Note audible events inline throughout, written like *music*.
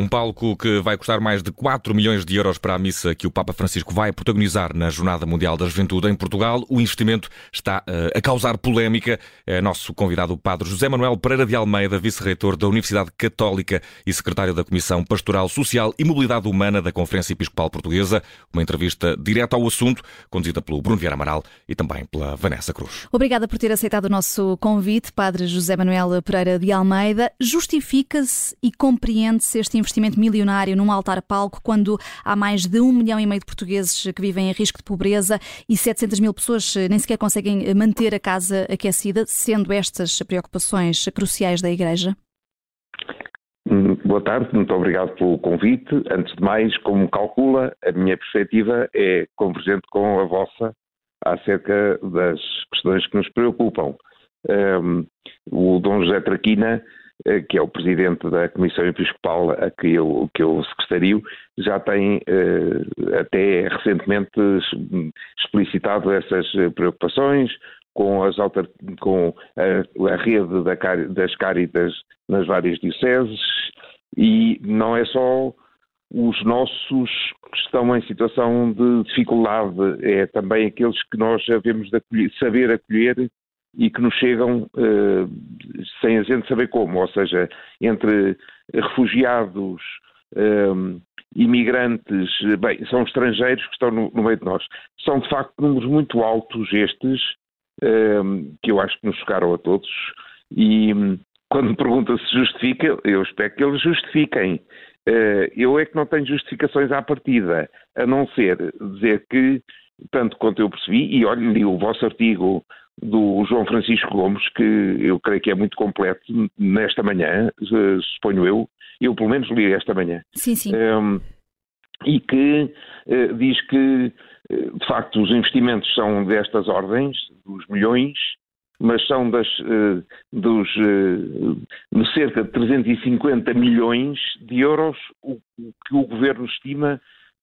Um palco que vai custar mais de 4 milhões de euros para a missa que o Papa Francisco vai protagonizar na Jornada Mundial da Juventude em Portugal. O investimento está uh, a causar polémica. É nosso convidado o Padre José Manuel Pereira de Almeida, vice-reitor da Universidade Católica e secretário da Comissão Pastoral Social e Mobilidade Humana da Conferência Episcopal Portuguesa. Uma entrevista direta ao assunto, conduzida pelo Bruno Vieira Amaral e também pela Vanessa Cruz. Obrigada por ter aceitado o nosso convite, Padre José Manuel Pereira de Almeida. Justifica-se e compreende-se este investimento milionário num altar-palco quando há mais de um milhão e meio de portugueses que vivem em risco de pobreza e 700 mil pessoas nem sequer conseguem manter a casa aquecida, sendo estas preocupações cruciais da Igreja? Hum, boa tarde, muito obrigado pelo convite. Antes de mais, como calcula, a minha perspectiva é convergente com a vossa acerca das questões que nos preocupam. Um, o Dom José Traquina eh, que é o presidente da Comissão Episcopal a que eu, que eu secretario, já tem eh, até recentemente explicitado essas preocupações com, as com a, a rede da, das Cáritas nas várias dioceses e não é só os nossos que estão em situação de dificuldade, é também aqueles que nós devemos de acolher, saber acolher e que nos chegam uh, sem a gente saber como, ou seja, entre refugiados, um, eh, imigrantes, bem, são estrangeiros que estão no, no, meio de nós. São de facto números muito altos estes, um, que eu acho que nos chocaram a todos, e um, quando me pergunta se justifica, eu espero que eles justifiquem. Uh, eu é que não tenho justificações à partida, a não ser dizer que, tanto quanto eu percebi, e olha, li o vosso artigo do João Francisco Gomes, que eu creio que é muito completo nesta manhã, suponho eu, eu pelo menos li esta manhã. Sim, sim. Um, e que uh, diz que, eh, de facto, os investimentos são destas ordens, dos milhões, mas são das, uh, dos uh, cerca de 350 milhões de euros o, que o governo estima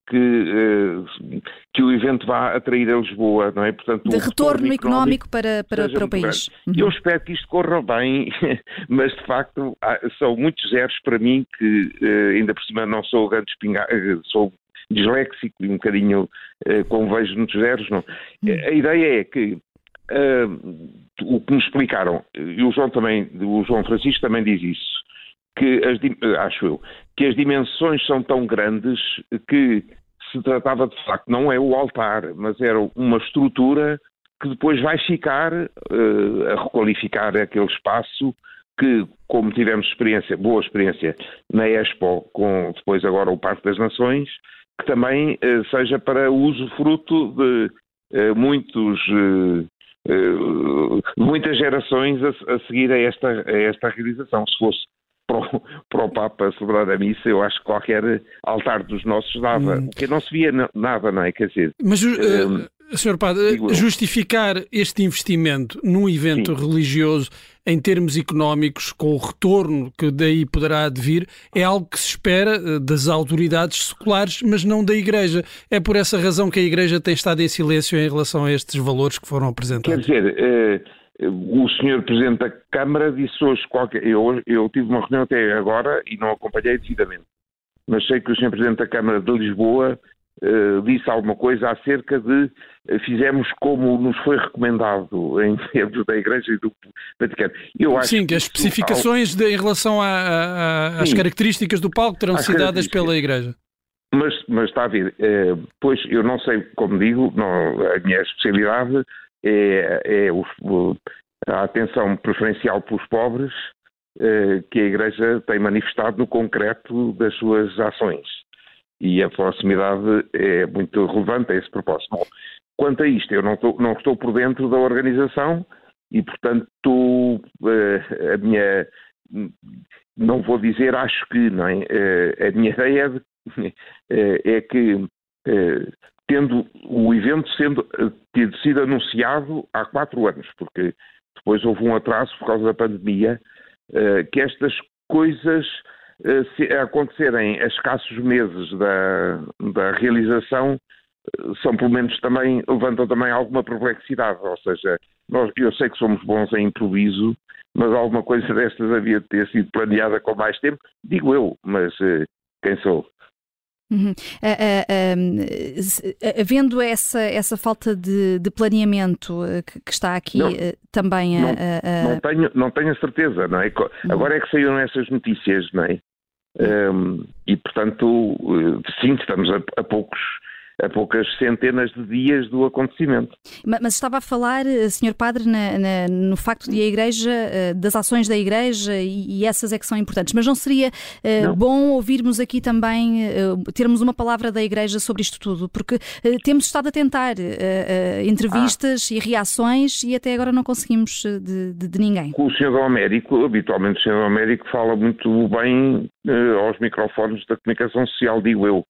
que, uh, que o evento vá atrair a Lisboa, não é? Portanto, de retorno, económico, para, para, para o país. Uhum. Eu espero que isto corra bem, *laughs* mas de facto são muitos zeros para mim que uh, ainda por cima não sou grande espingarda, uh, sou disléxico e um bocadinho uh, como vejo muitos zeros, não. Uhum. A ideia é que o que nos explicaram, e o João também, o João Francisco também diz isso, que as, acho eu, que as dimensões são tão grandes que se tratava de facto, não é o altar, mas era uma estrutura que depois vai ficar uh, a requalificar aquele espaço que, como tivemos experiência, boa experiência na Expo, com depois agora o Parque das Nações, que também uh, seja para uso fruto de uh, muitos muitas gerações a, a, seguir a esta, a esta realização. Se fosse para o, para o Papa celebrar a missa, eu acho que qualquer altar dos nossos dava, hum. porque não se via nada, não é? Quer dizer. Mas, uh, Sr. Padre, justificar este investimento num evento Sim. religioso em termos económicos, com o retorno que daí poderá advir, é algo que se espera eh, das autoridades seculares, mas não da Igreja. É por essa razão que a Igreja tem estado em silêncio em relação a estes valores que foram apresentados. Quer dizer, uh, o senhor Presidente da Câmara disse hoje qualquer. Eu, eu tive uma reunião até agora e não acompanhei devidamente. Mas sei que o senhor Presidente da Câmara de Lisboa uh, disse alguma coisa acerca de uh, fizemos como nos foi recomendado em *laughs* termos da Igreja e do Vaticano. Eu acho Sim, que as especificações de, em relação a, a, às características do palco terão sido dadas pela Igreja. Mas, mas está a ver, uh, pois eu não sei, como digo, não, a minha especialidade é, é o, a atenção preferencial pelos pobres eh, que a Igreja tem manifestado no concreto das suas ações. E a proximidade é muito relevante a esse propósito. Bom, quanto a isto, eu não estou, não estou por dentro da organização e, portanto, eh, a minha. Não vou dizer acho que, não é? Eh, a minha *laughs* ideia é, de, é que tendo o evento sendo tido sido anunciado há quatro anos, porque depois houve um atraso por causa da pandemia, uh, que estas coisas se acontecerem a escassos meses da, da realização são pelo menos também, levantam também alguma perplexidade, ou seja, nós, eu sei que somos bons em improviso, mas alguma coisa *laughs* destas havia de ter sido planeada com mais tempo, digo eu, mas quem sou. Uhum. Uh, uh, havendo essa, essa falta de, de planeamento eh, que, que, está aqui não, eh, também a, não, não, tenho, não tenho a certeza, não é? Uhum. Agora é que saíram essas notícias, não é? Um, e portanto, sim, estamos a, a poucos a poucas centenas de dias do acontecimento. Mas estava a falar, eh, Sr. Padre, na, na, no facto de a Igreja, eh, das ações da Igreja e, e essas é que são importantes. Mas não seria uh, não. bom ouvirmos aqui também, termos uma palavra da Igreja sobre isto tudo? Porque temos estado a tentar entrevistas ah. e reações e até agora não conseguimos de, de, de ninguém. O Sr. do Américo, habitualmente o Sr. do Américo fala muito bem aos microfones da comunicação social, digo eu.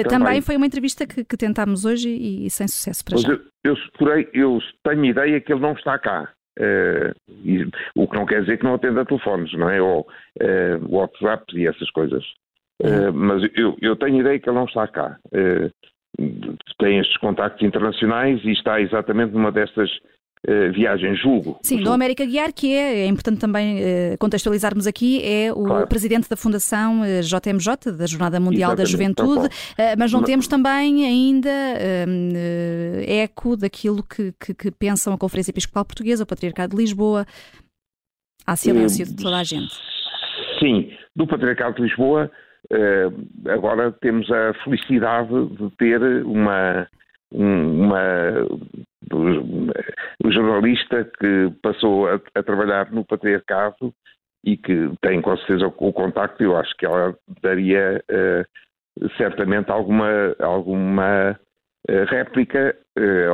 Uh, também. também. foi uma entrevista que, que tentámos hoje e, e, sem sucesso para já. Eu, eu, porém, eu tenho ideia que ele não está cá. Uh, e, o que não quer dizer que não atenda telefones, não é? Ou uh, WhatsApp e essas coisas. Uh, mas eu, eu, tenho ideia que ele não está cá. tem estes contactos internacionais e está exatamente numa destas Uh, viagem, julgo. Sim, julgo. do América Guiar, que é, é importante também uh, contextualizarmos aqui, é o claro. presidente da Fundação uh, eh, JMJ, da Jornada Mundial Exatamente, da Juventude, mas não mas... temos também ainda eco daquilo que, que, que, pensam a Conferência Episcopal Portuguesa, o Patriarcado de Lisboa. Há silêncio de toda a gente. Sim, do Patriarcado de Lisboa, agora temos a felicidade de ter uma uma, um jornalista que passou a, a, trabalhar no patriarcado e que tem com certeza o, o contacto, eu acho que ela daria uh, certamente alguma, alguma uh, réplica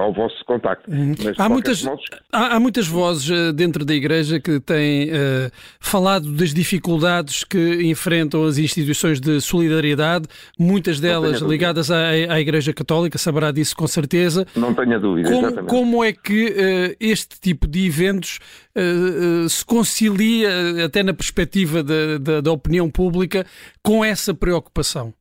ao vosso contacto. Uhum. Há, muitas, modos... há, há, muitas vozes uh, dentro da Igreja que têm uh, falado das dificuldades que enfrentam as instituições de solidariedade, muitas delas ligadas à, à, Igreja Católica, saberá disso com certeza. Não tenha dúvida, como, exatamente. Como é que este tipo de eventos se concilia, até na perspectiva da, da, da opinião pública, com essa preocupação?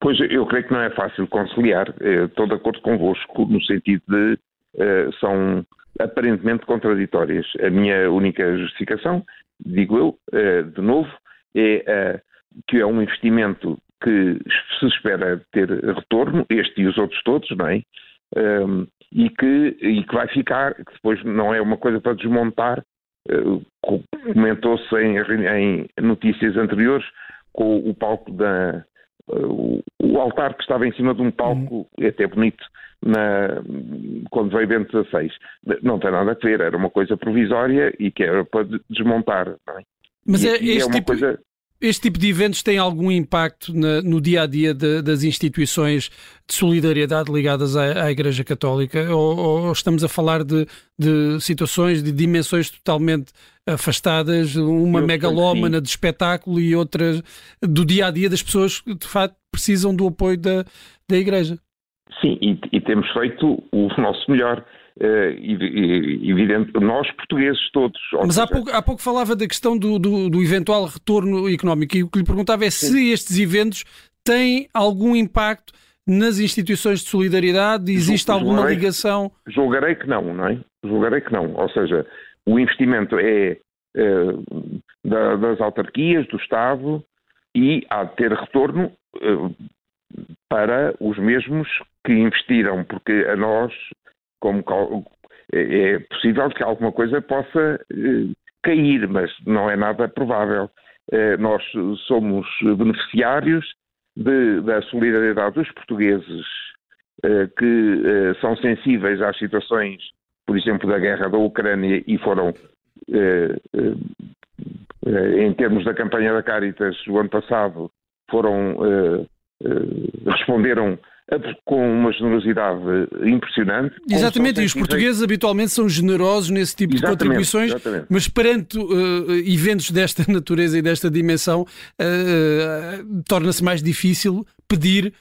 Pois eu creio que não é fácil conciliar. Eh, estou de acordo convosco no sentido de uh, são aparentemente contraditórias. A minha única justificação, digo eu, uh, de novo, é que é um investimento que se espera ter retorno, este e os outros todos, não é? Um, e, que, e que vai ficar, que depois não é uma coisa para desmontar, comentou-se em, em notícias anteriores com o palco da, o, altar que estava em cima de um palco, uhum. até bonito, na, quando veio Bento XVI. Não tem nada a ver, era uma coisa provisória e que era para desmontar. É? Mas é, este, é tipo, coisa... este tipo de eventos tem algum impacto na, no dia a dia de, das instituições de solidariedade ligadas à, à Igreja Católica? Ou, ou, estamos a falar de, de situações, de dimensões totalmente afastadas, uma Eu megalómana de espetáculo e outras do dia a dia das pessoas que de facto precisam do apoio da, da Igreja. Sim, e, e temos feito o nosso melhor. Uh, evidente, nós portugueses todos. Mas há pouco, há pouco falava da questão do, do, do, eventual retorno económico e o que lhe perguntava é Sim. se estes eventos têm algum impacto nas instituições de solidariedade, existe julgarei, alguma ligação? Julgarei que não, não é? Julgarei que não. Ou seja, o investimento é, é da, das autarquias, do Estado, e há de ter retorno é, para os mesmos que investiram, porque a nós, como é, é possível que alguma coisa possa é, cair, mas não é nada provável. É, nós somos beneficiários de, da solidariedade dos portugueses que são sensíveis às situações por exemplo, da guerra da Ucrânia e foram, eh, eh, eh, em termos da campanha da Caritas, o ano passado, foram, responderam com uma generosidade impressionante. Exatamente, e os portugueses habitualmente são generosos nesse tipo exatamente, de contribuições, exatamente. mas perante uh, eventos desta *laughs* natureza e desta dimensão, uh, uh, torna-se mais difícil pedir,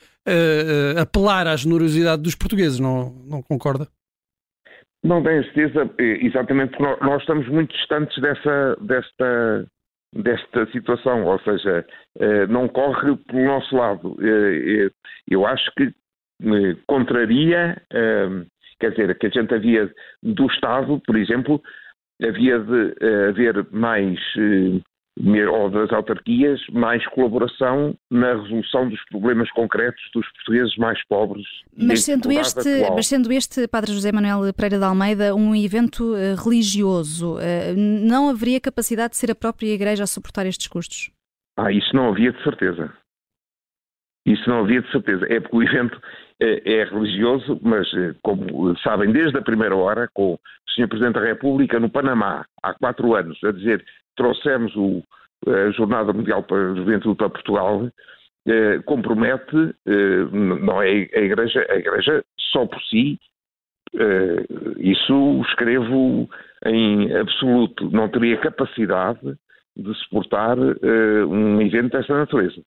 apelar à generosidade dos portugueses, não, não concorda? Não tenho certeza, eh, exatamente porque nós estamos muito distantes dessa, desta, desta situação, ou seja, eh, não corre pelo nosso lado. Eh, eu acho que contraria, quer dizer, que a gente havia do Estado, por exemplo, havia de haver mais ou das autarquias, mais colaboração na resolução dos problemas concretos dos portugueses mais pobres. Mas sendo, este, mas sendo este, Padre José Manuel Pereira de Almeida, um evento uh, religioso, não haveria capacidade de ser a própria Igreja a suportar estes custos? Ah, isso não havia de certeza. Isso não havia de certeza. É porque o evento é, é religioso, mas, como sabem, desde a primeira hora, com o Sr. Presidente da República no Panamá, há quatro anos, a dizer trouxemos o, a Jornada Mundial para a Juventude para Portugal, eh, compromete, eh, não é a Igreja, a Igreja só por si, eh, isso escrevo em absoluto, não teria capacidade de suportar um evento desta natureza.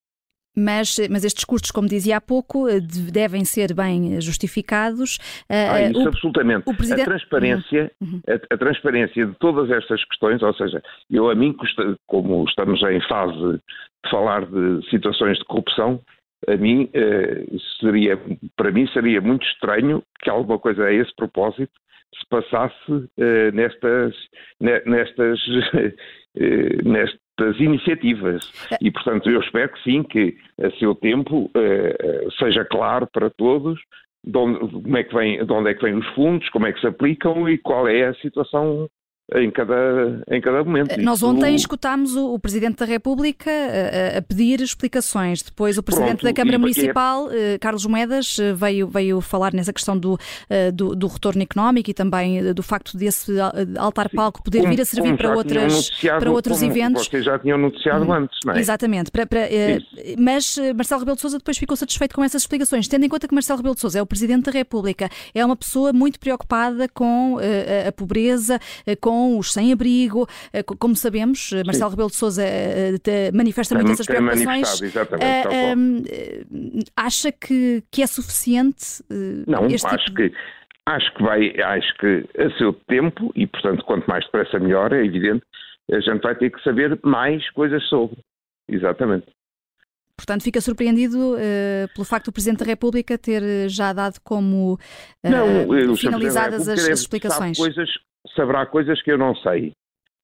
Mas, mas estes custos, como dizia há pouco, eh, devem ser bem justificados. Eh, ah, isso o, absolutamente. O presidente... A transparência, uhum. uhum. a, a, transparência de todas estas questões, ou seja, eu a mim, como estamos em fase de falar de situações de corrupção, a mim eh, seria, para mim seria muito estranho que alguma coisa a esse propósito se passasse nestas, nestas, *laughs* nestas das iniciativas. E, portanto, eu espero que sim, que a seu tempo uh, seja claro para todos de onde, como é que vem, de onde é que vêm os fundos, como é que se aplicam e qual é a situação em cada, em cada momento. Nós ontem escutámos o, o Presidente da República a, a, pedir explicações. Depois o Presidente Pronto, da Câmara Municipal, é... Carlos Moedas, eh, veio, veio falar nessa questão do, eh, do, do retorno económico e também do facto desse altar-palco poder como, vir a servir para, outras, para outros eventos. Vocês já tinham noticiado hum, antes, não é? Exatamente. Para, para, mas Marcelo Rebelo de Sousa depois ficou satisfeito com essas explicações, tendo em conta que Marcelo Rebelo de Sousa é o Presidente da República, é uma pessoa muito preocupada com a, a pobreza, com com os sem-abrigo. Eh, como sabemos, eh, Marcelo Rebelo de Sousa eh, manifesta muito essas preocupações. acha que, que é suficiente? Não, este acho tipo... que acho que vai, acho que a seu tempo, e portanto quanto mais depressa melhor, é evidente, a gente vai ter que saber mais coisas sobre. Exatamente. Portanto, fica surpreendido uh, pelo facto do Presidente da República ter já dado como uh, Não, finalizadas as, as explicações. Coisas, saberá coisas que eu não sei.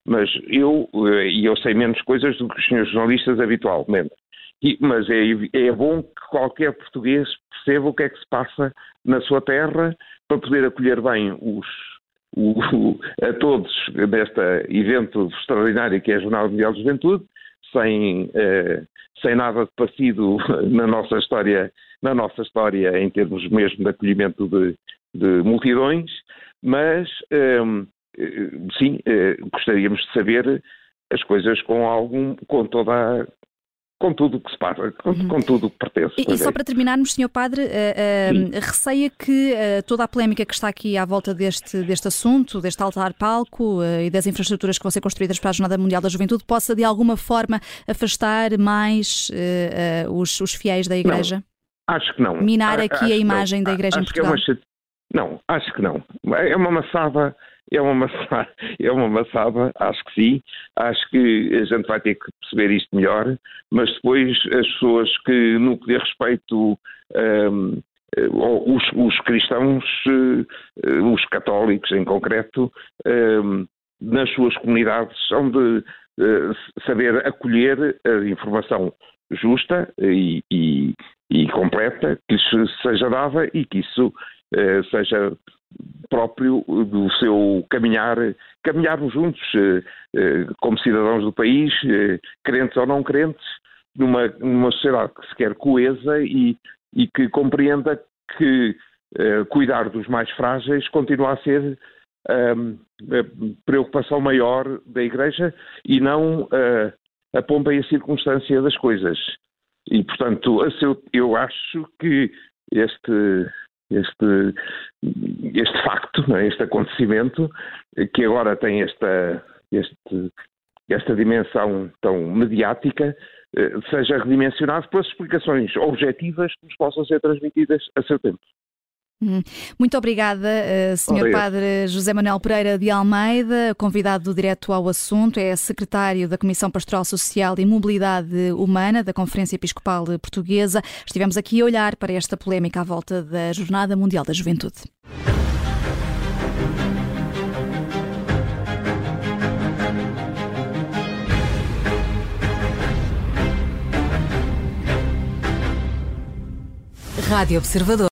Mas eu, eh, e eu sei menos coisas do que os senhores jornalistas habitualmente. E, mas é, é bom que qualquer português perceba o que é que se passa na sua terra para poder acolher bem os, o, *laughs* a todos neste evento extraordinário que é a Jornada Mundial de Juventude, sem, eh, sem nada de parecido *laughs* na nossa história, na nossa história em termos mesmo de acolhimento de, de multidões, mas ehm, eh, sim, eh, gostaríamos de saber as coisas com algum, com toda a, com tudo o que se passa, com, uhum. com tudo o que pertence. E, e só para terminarmos, Sr. Padre, uh, uh, receia que uh, toda a polémica que está aqui à volta deste, deste assunto, deste altar-palco e das infraestruturas que vão ser construídas para a Jornada Mundial da Juventude, possa de alguma forma afastar mais os, os, fiéis da Igreja? Não, acho que não. Minar aqui a imagem da Igreja acho em Portugal? Que é uma não, acho que não. É uma maçada, é uma maçada, *laughs* é uma maçada, acho que sim. Acho que a gente vai ter que perceber isto melhor, mas depois as pessoas que, no que diz respeito um, os, os, cristãos, eh, os católicos em concreto, um, nas suas comunidades, são de uh, saber acolher a informação justa e, e, e completa que lhes seja dada e que isso eh, seja próprio do seu caminhar, caminharmos juntos eh, eh, como cidadãos do país, crentes ou não crentes, numa, numa sociedade que se quer coesa e, e que compreenda que cuidar dos mais frágeis continua a ser a preocupação maior da Igreja e não a pompa e a circunstância das coisas. E, portanto, eu acho que este este, este facto, é? este acontecimento, que agora tem esta, este, esta dimensão tão mediática, eh, seja redimensionado pelas explicações objetivas que nos possam ser transmitidas a seu tempo. Uhum. Muito obrigada, eh, Sr. Padre José Manuel Pereira de Almeida, convidado do Direto ao Assunto, é secretário da Comissão Pastoral Social e Mobilidade Humana da Conferência Episcopal Portuguesa. Estivemos aqui a olhar para esta polémica à volta da Jornada Mundial da Juventude. Rádio Observador.